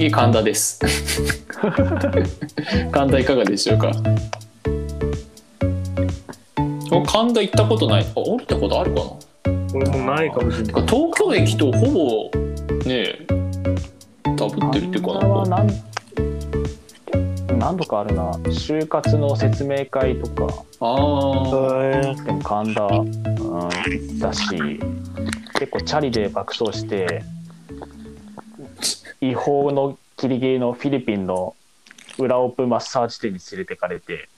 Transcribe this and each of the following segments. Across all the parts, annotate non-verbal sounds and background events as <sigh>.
次神田です。<laughs> 神田いかがでしょうか？お神田行ったことない。あ降りたことあるかな？俺もないかもしれない。東京駅とほぼねダブってるっていうか神田はな何何度かあるな。就活の説明会とか。あー。でも神田、うん、行ったし結構チャリで爆走して違法のギリギリのフィリピンの裏オープンマッサージ店に連れてかれて。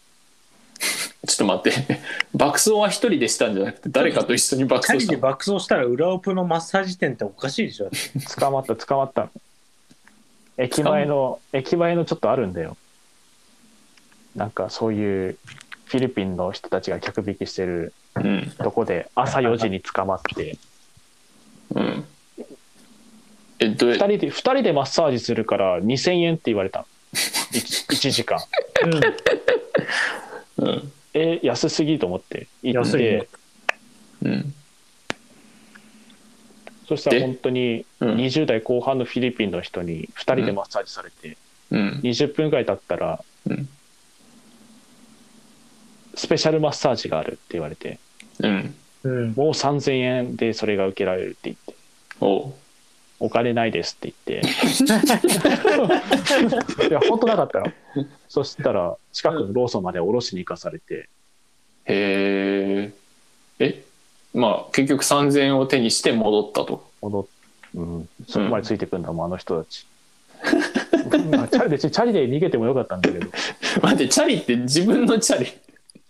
ちょっと待って。<laughs> 爆走は一人でしたんじゃなくて誰かと一緒に爆走したの？爆走したら裏オプのマッサージ店っておかしいでしょ。捕まった捕まった駅前の駅前のちょっとあるんだよ。なんかそういうフィリピンの人たちが客引きしてるうん。とこで朝4時に捕まって。うんえどう2人で二人でマッサージするから2000円って言われた。1, <laughs> 時間。うん。え安すぎと思って。行っ安いうん。そしたらで？本当にうん。20代後半のフィリピンの人に2人でマッサージされて、うん。20分ぐらい経ったら、うん。スペシャルマッサージがあるって言われて。うん。うん。うん。もう3000円でそれが受けられるって言って。おうお金ないですって言って。<laughs> いや本当なかったのそしたら近くのローソンまで下ろしに行かされて。へええまあ結局3000円を手にして戻ったと。戻っ、うん、そこまでついてくんだもん、あの人たち。<laughs> まあチャリでチャリで逃げてもよかったんだけど。待ってチャリって自分のチャリ？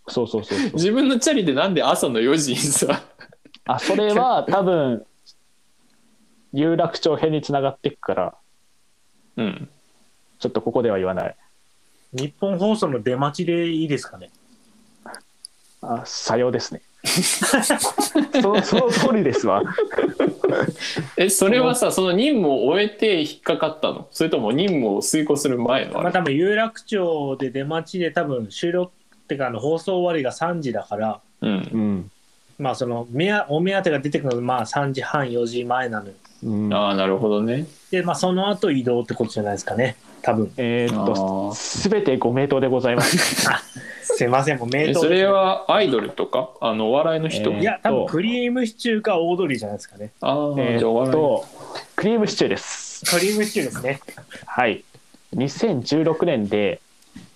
そうそうそうそう。自分のチャリでなんで朝の4時にさあそれは多分有楽町編につながっていくからうん。ちょっとここでは言わない。日本放送の出待ちでいいですかね？あさようですね。<laughs> そその通りですわ。えそれはさその任務を終えて引っかかったの？それとも任務を遂行する前のまあ多分有楽町で出待ちで多分収録ってかあの放送終わりが3時だから、うん。うん、まあその目やお目当てが出てくるのがまあ3時半4時前なのよ。うん、ああなるほどね。でまあその後移動ってことじゃないですかね。多分。えーっとすべてご名答でございます。すいませんもう名答えそれはアイドルとか？あのお笑いの人、えーいや多分クリームシチューかオードリーじゃないですかね。ああ、えーっじゃあお笑い。とクリームシチューです。クリームシチューですね。はい。2016年で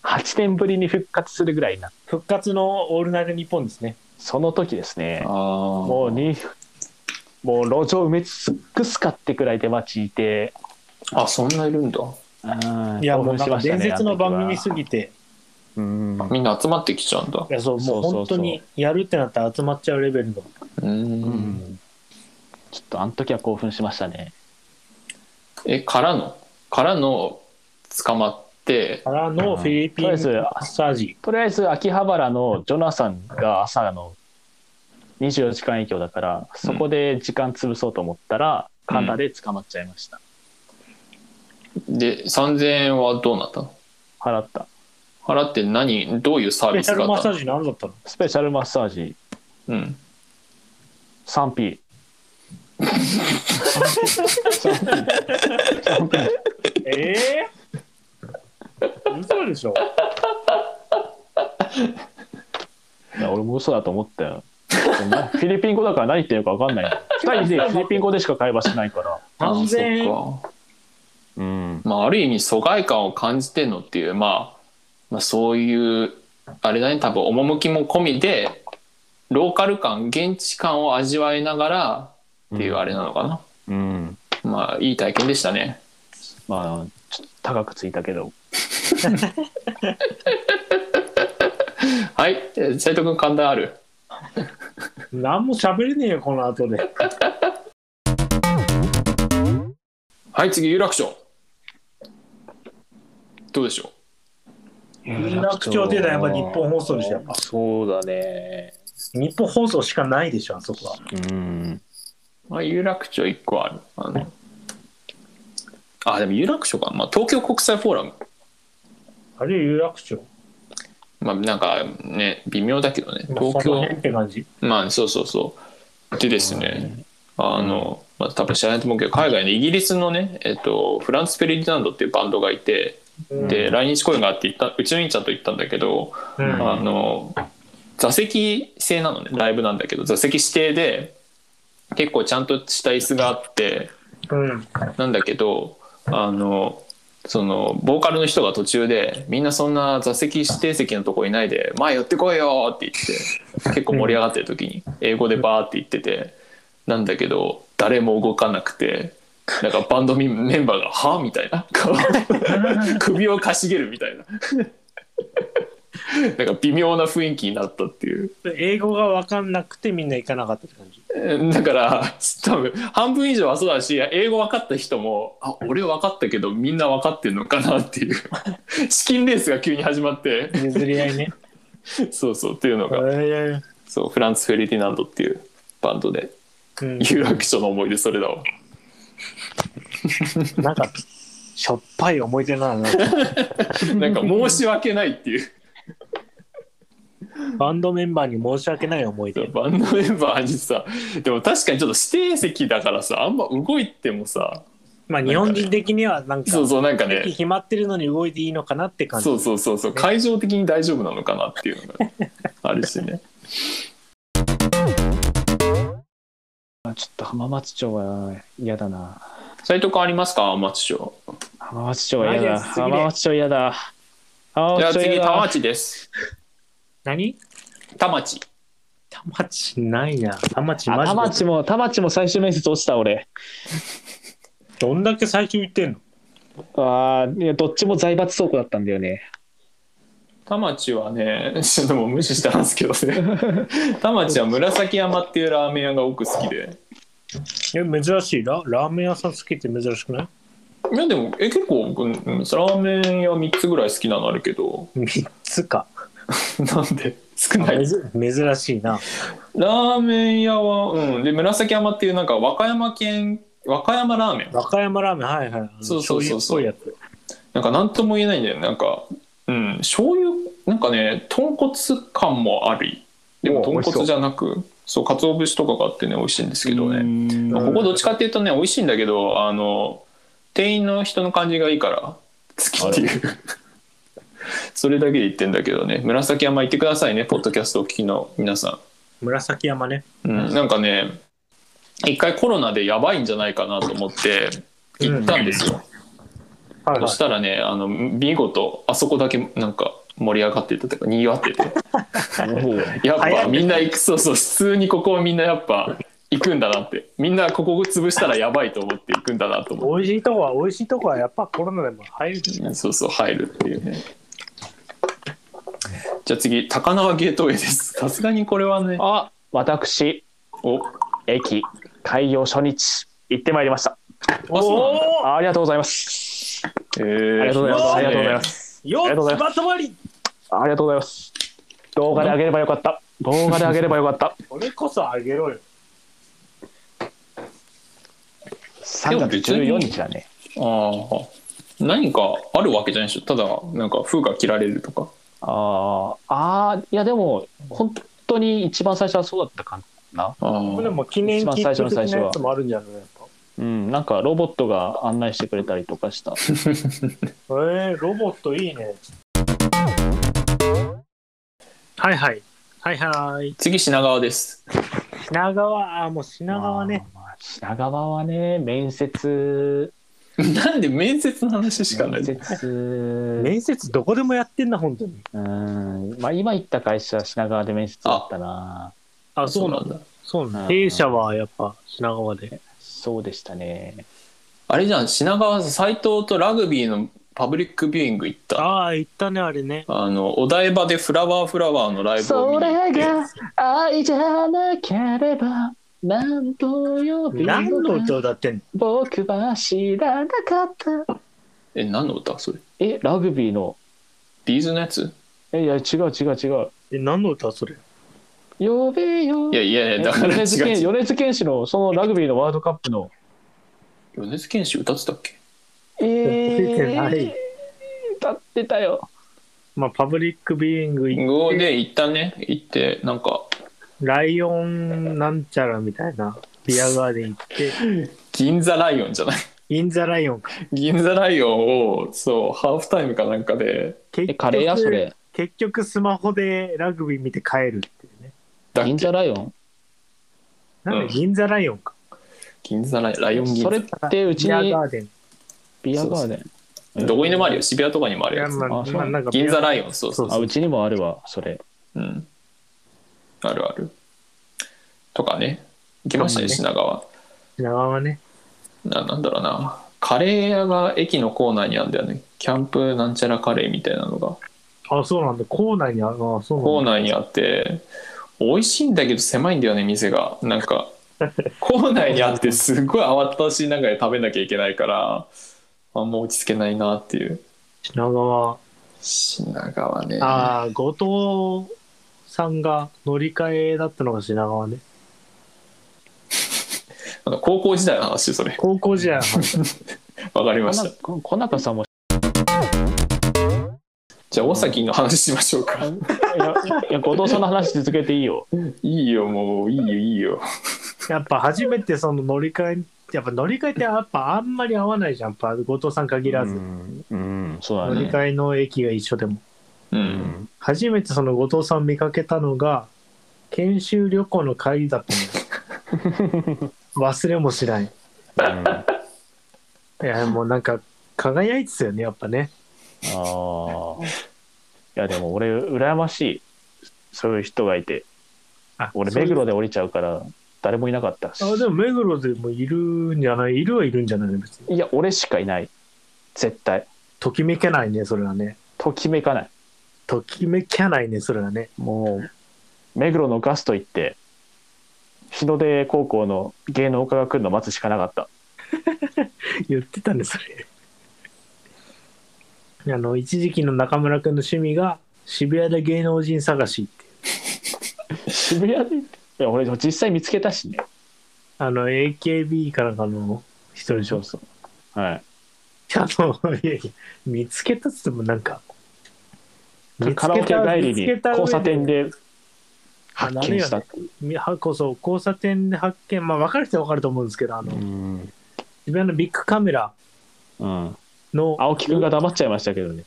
8年ぶりに復活するぐらいな。復活のオールナイトニッポンですね。その時ですね。ああもうにもう路上埋め尽くすかってくらい出待ちいて。あそんないるんだ。うん。いやも興うなんか奮しましたね伝説の番組あすぎて、うん。みんな集まってきちゃうんだ。いやそうもう本当にやるってなったら集まっちゃうレベルの。うん。うん。ちょっとあの時は興奮しましたね。えからの？からの捕まって。からのフィリピンマとりあえずッサージ。とりあえず秋葉原のジョナサンが朝の24時間営業だからそこで時間潰そうと思ったら神田で捕まっちゃいました、で3000円はどうなったの？払った。払って何どういうサースペビシャルマッサージ何だったの？スペシャルマッサージ。うん。3P ええ嘘でしょ。いや俺も嘘だと思ったよ。な <laughs> フィリピン語だから何言ってるのか分かんない。<laughs> 2人でフィリピン語でしか会話しないから。あ3000円そっか。うん。まあある意味疎外感を感じてんのっていう、まあ、まあそういうあれだね。多分趣も込みでローカル感現地感を味わいながらっていうあれなのかな、うん。まあいい体験でしたね。まあちょっと高くついたけど。<laughs> はい。え斉藤君神田ある？何も喋れねえよこの後で。<laughs> はい次有楽町。どうでしょ有楽町って言ったらやっぱ日本放送でしょやっぱ。そうだね。日本放送しかないでしょあそこは。うん。う、まあ、有楽町1個あるあのあでも有楽町か、まあ、東京国際フォーラム。あれ有楽町？まあなんかね微妙だけどねまあ東京。まあそうそうそう。でですねあのまあ、多分知らないと思うけど海外のイギリスのね、えっと、フランス・フェリディナンドっていうバンドがいてで来日公演があって行ったうちの兄ちゃんと行ったんだけど、うん。あの座席制なのねライブなんだけど座席指定で結構ちゃんとした椅子があってうん。なんだけどあのそのボーカルの人が途中でみんなそんな座席指定席のとこいないで前寄ってこいよって言って結構盛り上がってる時に英語でバーって言っててなんだけど誰も動かなくてなんかバンドメンバーが「はあ?」みたいな <laughs> 首をかしげるみたいななんか微妙な雰囲気になったっていう英語が分かんなくてみんな行かなかったって感じ <laughs> だから多分半分以上はそうだし英語分かった人もあ俺分かったけどみんな分かってんのかなっていう。<laughs> 資金レースが急に始まって。譲り合いね。<laughs> そうそうっていうのが。えそうフランス・フェリディナンドっていうバンドでうん。有楽町の思い出それだわ。なんかしょっぱい思い出なの。ななんか申し訳ないっていう <laughs> バンドメンバーに申し訳ない思い出。バンドメンバーにさでも確かにちょっと指定席だからさあんま動いてもさまあ日本人的にはなんかそうそうなんか席ね決まってるのに動いていいのかなって感じ。そうそうそうそう会場的に大丈夫なのかなっていうのが <laughs> あるしね。あちょっと浜松町は嫌だな。斉藤君ありますか？松町。浜松町は嫌だ。マジですぎる。浜松町嫌だ。浜じゃあ次田松町嫌だ。町です何？田町。田町ないな。田町マジで。町も、田町も最終面接落ちた俺。どんだけ最初言ってんの？ああ、いや、どっちも財閥倉庫だったんだよね。田町はねちょっともう無視したんですけどね。<laughs> 田町は紫山っていうラーメン屋が奥好きで。え珍しい。ララーメン屋さん好きって珍しくない？いやでもえ結構、うんうんラーメン屋3つぐらい好きなのあるけど ?3 つか <laughs> なんで？少ない。珍しいな。ラーメン屋はうん。で紫山っていうなんか和歌山県和歌山ラーメン。和歌山ラーメンはいはい。そうそうそうそう。やなんか何とも言えないんだよね。なんかうん。醤油なんかね豚骨感もあり。でもお豚骨じゃなくそう鰹節とかがあってね美味しいんですけどね、ねまあここどっちかっていうとね美味しいんだけどあの店員の人の感じがいいから好きっていうそれだけで言ってんだけどね。紫山行ってくださいね。ポッドキャストをお聞きの皆さつ紫山ね。ん、うん、なんかね一回コロナでやばいんじゃないかなと思って行ったんですよ、はいそしたらねあの見事あそこだけなんか盛り上がってたというかにぎわってて。<laughs> やっぱみんな行くそうそう普通にここみんなやっぱ行くんだなって。みんなここ潰したらやばいと思って行くんだなと思って。美味しいとこは美味しいとこはやっぱコロナでも入る。そうそう入るっていうねじゃあ次高輪ゲートウェイです <laughs> さすがにこれはねあ、私、お駅開業初日、行ってまいりました。あそうなんだおありがとうございます。えーありがとうございます。ありがとうございねます。ーよありがとうございっまとまりありがとうございます。動画で上げればよかった。動画で上げればよかった。これこそあげろよ3月14日だね。ああ何かあるわけじゃないでしょただなんか封が切られるとかあーあー、いやでも、本当に一番最初はそうだったかな。あーでも記念切符的なやつもあるんじゃない？やっぱ。うん、なんかロボットが案内してくれたりとかした。<laughs> えー、ロボットいいね。はいはい。はいはい。次品川です。品川あもう品川ね。まあ。まあ品川はね、面接、<laughs> なんで面接の話しかない面接、面接どこでもやってんな本当に。うん、まあ今行った会社、品川で面接だったな。あそうなんだ。だ。そうなんだ。うん。弊社はやっぱ品川で。そうでしたね。あれじゃん。品川斎藤とラグビーのパブリックビューイング行った。ああ行ったねあれね。あのお台場でフラワーフラワーのライブを見に行って。愛じゃなければ、なんと呼び何の歌歌ってんの僕は知らなかった。え何の歌それ？え、ラグビーの、ビーズのやつ？え、いや、違う違う違う。え何の歌それ？呼べよ。いやいやいやだから違う米津玄違う。米津玄師のそのラグビーのワールドカップの、米津玄師歌ってたっけ？え出てない。歌ってたよ。まあパブリックビューイング行っ語で行ったね。行ってなんかライオンなんちゃらみたいなビアガーデン行って、銀座ライオンじゃない？インザライオンか。銀座ライオンをそうハーフタイムかなんかで。結えカレー屋それ？結局スマホでラグビー見て帰るっていうね。だっけ？銀座ライオン？なんうん。で銀座ライオンか。銀座ライライオン銀座。それってうちビアにガーデン。ビアガーデン？どこにでもあるよ。渋谷とかにもあるやつ。いやまああそう。まあなんか銀座ライオンそうそう。あうちにもあるわそれ。うんあるあるとかね行きましたねと品川品川ね。ななんだろうなカレー屋が駅の構内にあるんだよねキャンプなんちゃらカレーみたいなのがあ、そうなんだ。校内にある。あ、そう構なんだ。内にあって美味しいんだけど狭いんだよね店がなんか構内にあって <laughs> すごい慌ただしい中で食べなきゃいけないからあんま落ち着けないなっていう品川。品川ねああ、後藤さんが乗り換えだったのが品川ね。あの高校時代の話それ高校時代の話。<laughs> わかりましたこ小中さんもじゃあ大崎の話しましょうか <laughs> いやいや後藤さんの話続けていいよいいよもういいよいいよやっぱ初めてその乗り換え、やっぱ乗り換えってやっぱあんまり合わないじゃん。やっぱ後藤さん限らず。うん、うんそうだね乗り換えの駅が一緒でも。ううん。ん初めてその後藤さん見かけたのが、研修旅行の帰りだったの。<laughs> 忘れもしない。いや、もうなんか、輝いてたよね、やっぱね。ああいやでも俺羨ましい。そういう人がいて。あ俺目黒で降りちゃうから誰もいなかったしあでも目黒でもいるんじゃない？いるはいるんじゃないの別に。いや俺しかいない。絶対。ときめけないね、それはね。ときめかないときめけないね、それはね。もう目黒のガスト行って日の出高校の芸能科が来るの待つしかなかった <laughs> 言ってたね、それ。あの、一時期の中村君の趣味が渋谷で芸能人探しって。渋谷で？いや俺実際見つけたしねあの、AKB かなんかの人でしょ。そうはい <laughs> あの、いやいや、見つけたっつってもなんか、カラオケ帰りに交差点であ発見した。こそ交差点で発見、まあ分かる人は分かると思うんですけど、あの、うん、渋谷のビッグカメラうん、の、青木くんが黙っちゃいましたけどね。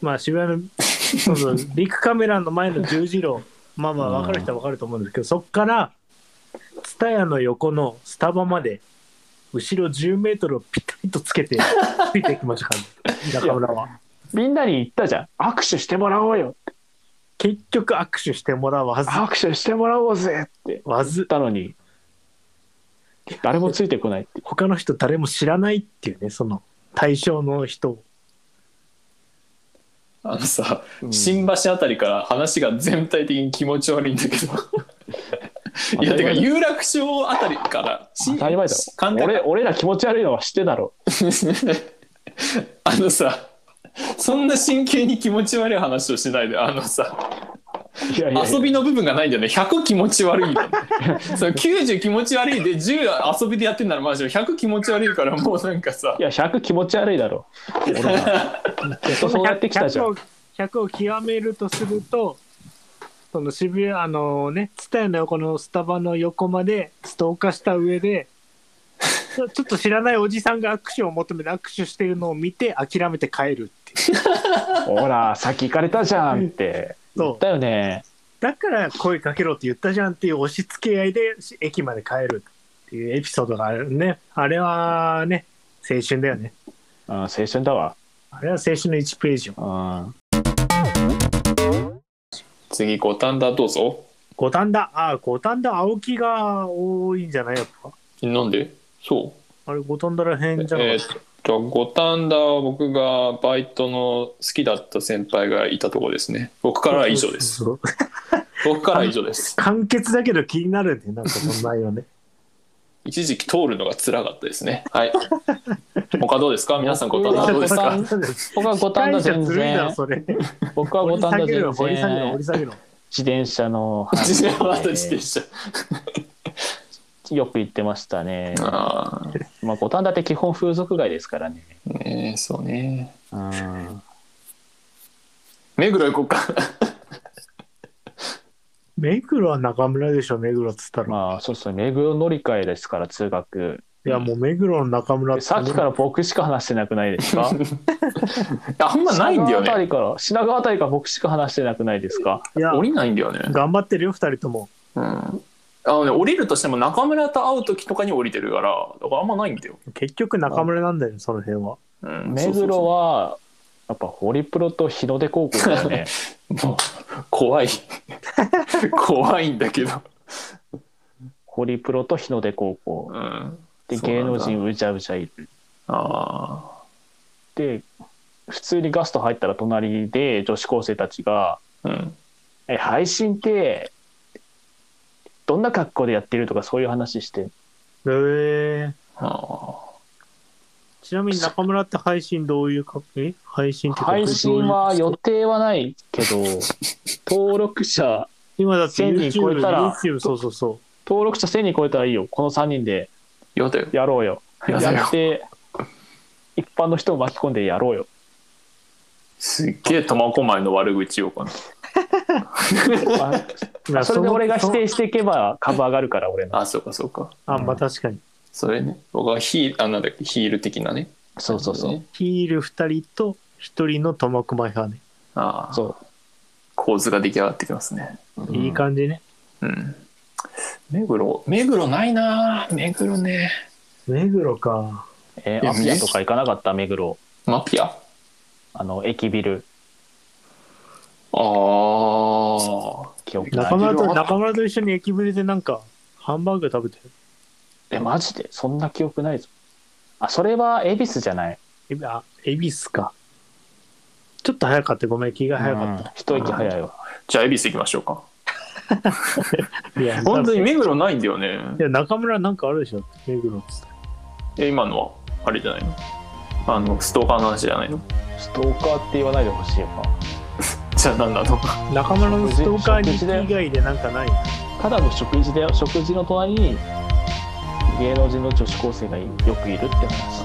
まあ渋谷の、そうそう、<laughs> ビッグカメラの前の十字路、まあまあ分かる人は分かると思うんですけど、そっから、ツタヤの横のスタバまで、後ろ10メートルをピタリとつけて、ついていきましたから、ね、<laughs> 中村は。みんなに言ったじゃん。握手してもらおうよ結局握手してもらわず、握手してもらおうぜって。わず。言っ、たのに。誰もついてこないって。他の人誰も知らないっていうね、その対象の人を。あのさ、うん。新橋あたりから話が全体的に気持ち悪いんだけど。<laughs> いやてか有楽町あたりからし当たり前だろ。俺俺ら気持ち悪いのは知ってだろ。<laughs> あのさそんな真剣に気持ち悪い話をしないであのさいやいやいや。遊びの部分がないんだよね。100気持ち悪いんだよねそう90気持ち悪いで10遊びでやってんならまあ100気持ち悪いからもうなんかさ。いや100気持ち悪いだろ。俺は。そうやってきたじゃん。100を100を極めるとすると、その渋谷、あのね、ツタヤの横のスタバの横までストーカーした上で、<laughs> ちょちょっと知らないおじさんが握手を求めて握手してるのを見て諦めて帰る。っていう。<laughs> ほらさっき行かれたじゃんって。言ったよね。だから声かけろって言ったじゃんっていう押し付け合いで駅まで帰るっていうエピソードがあるね。あれはね、青春だよね。うん青春だわ。あれは青春の1ページよ。うん。次五反田どうぞ。五反田、ああ、五反田青木が多いんじゃない？やっぱ。なんで？そうあれ、五反田らへんじゃなかえーっ。と五反田は僕がバイトの好きだった先輩がいたとこですね。僕からは以上です。<laughs> 僕からは以上です。簡潔だけど気になるね、なんかその内容ね。<laughs> 一時期通るのが辛かったですね。はい。他どうですか？<laughs> 皆さん五反田どうです。か僕は五反田全ずるいな、然。僕は掘り五反田全然。自転車の自転車よく行ってましたね。あまあ五反田って基本風俗街ですからね。あねえそうね。うん。目黒行こうか。<laughs> 目黒は中村でしょ、目黒っつったら。まあそうですね目黒乗り換えですから通学。いや、もう目黒の中村ってでさっきから僕しか話してなくないですか？<laughs> あんまないんだよ品川あたね。りから品川あたりから僕しか話してなくないですか？いや、降りないんだよね。頑張ってるよ、二人とも。うん。あのね、降りるとしても中村と会う時とかに降りてるから、だからあんまないんだよ。結局中村なんだよね、その辺は。うん、目黒はやっぱホリプロと日の出高校だよね <laughs> もう怖い。<laughs> 怖いんだけど。ホリプロと日の出高校うん。でそうなんだ芸能人うじゃうじゃいるあで普通にガスト入ったら隣で女子高生たちがあ。うん。「え配信ってどんな格好でやってる?」とかそういう話してへえあちなみに中村って配信どういうか、え？配信ってか配信は予定はないけど <laughs> 登録者今だって1000人超えたら YouTube、そうそうそ登録者1000人超えたらいいよこの3人であ。やだよ。やろうよやだよやって一般の人を巻き込んでやろうよすっげえ苫小牧の悪口をかな。あう。いやそれで俺が否定そしていけば株上がるから俺のあ、そうかそうか。あ、まあ確かに。それね。僕はヒール、あ、なんだっけ、ヒール的なね。そうそうそう、ねヒール二人と一人の苫小牧派ね。ああ。そ構図が出来上がってきますね。ういい感じね。うん。目黒、目黒ないな目黒ね。目黒か。えー、アピアとか行かなかった？目黒マピア？ああの駅ビルあ。記憶ない中村と中村と一緒に駅ぶりでなんかハンバーグ食べてる。えマジで？そんな記憶ないぞあそれは恵比寿じゃない？えあ、恵比寿か。ちょっと早かった。ごめん、気が早かっうん一息早いわじゃあ、恵比寿行きましょうか。た。<laughs> いや、<laughs> 本当にい目黒ないんだよね。や、中村なんかあるでしょ。目黒っつって。え、今のは、あれじゃないの？あの、ストーカーの話じゃないの？ストーカーって言わないでほしいよなじゃあ何なの中村のストーカー日食事で記以外でなんかないただの食事だよ。食事の隣に芸能人の女子高生がよくいるって話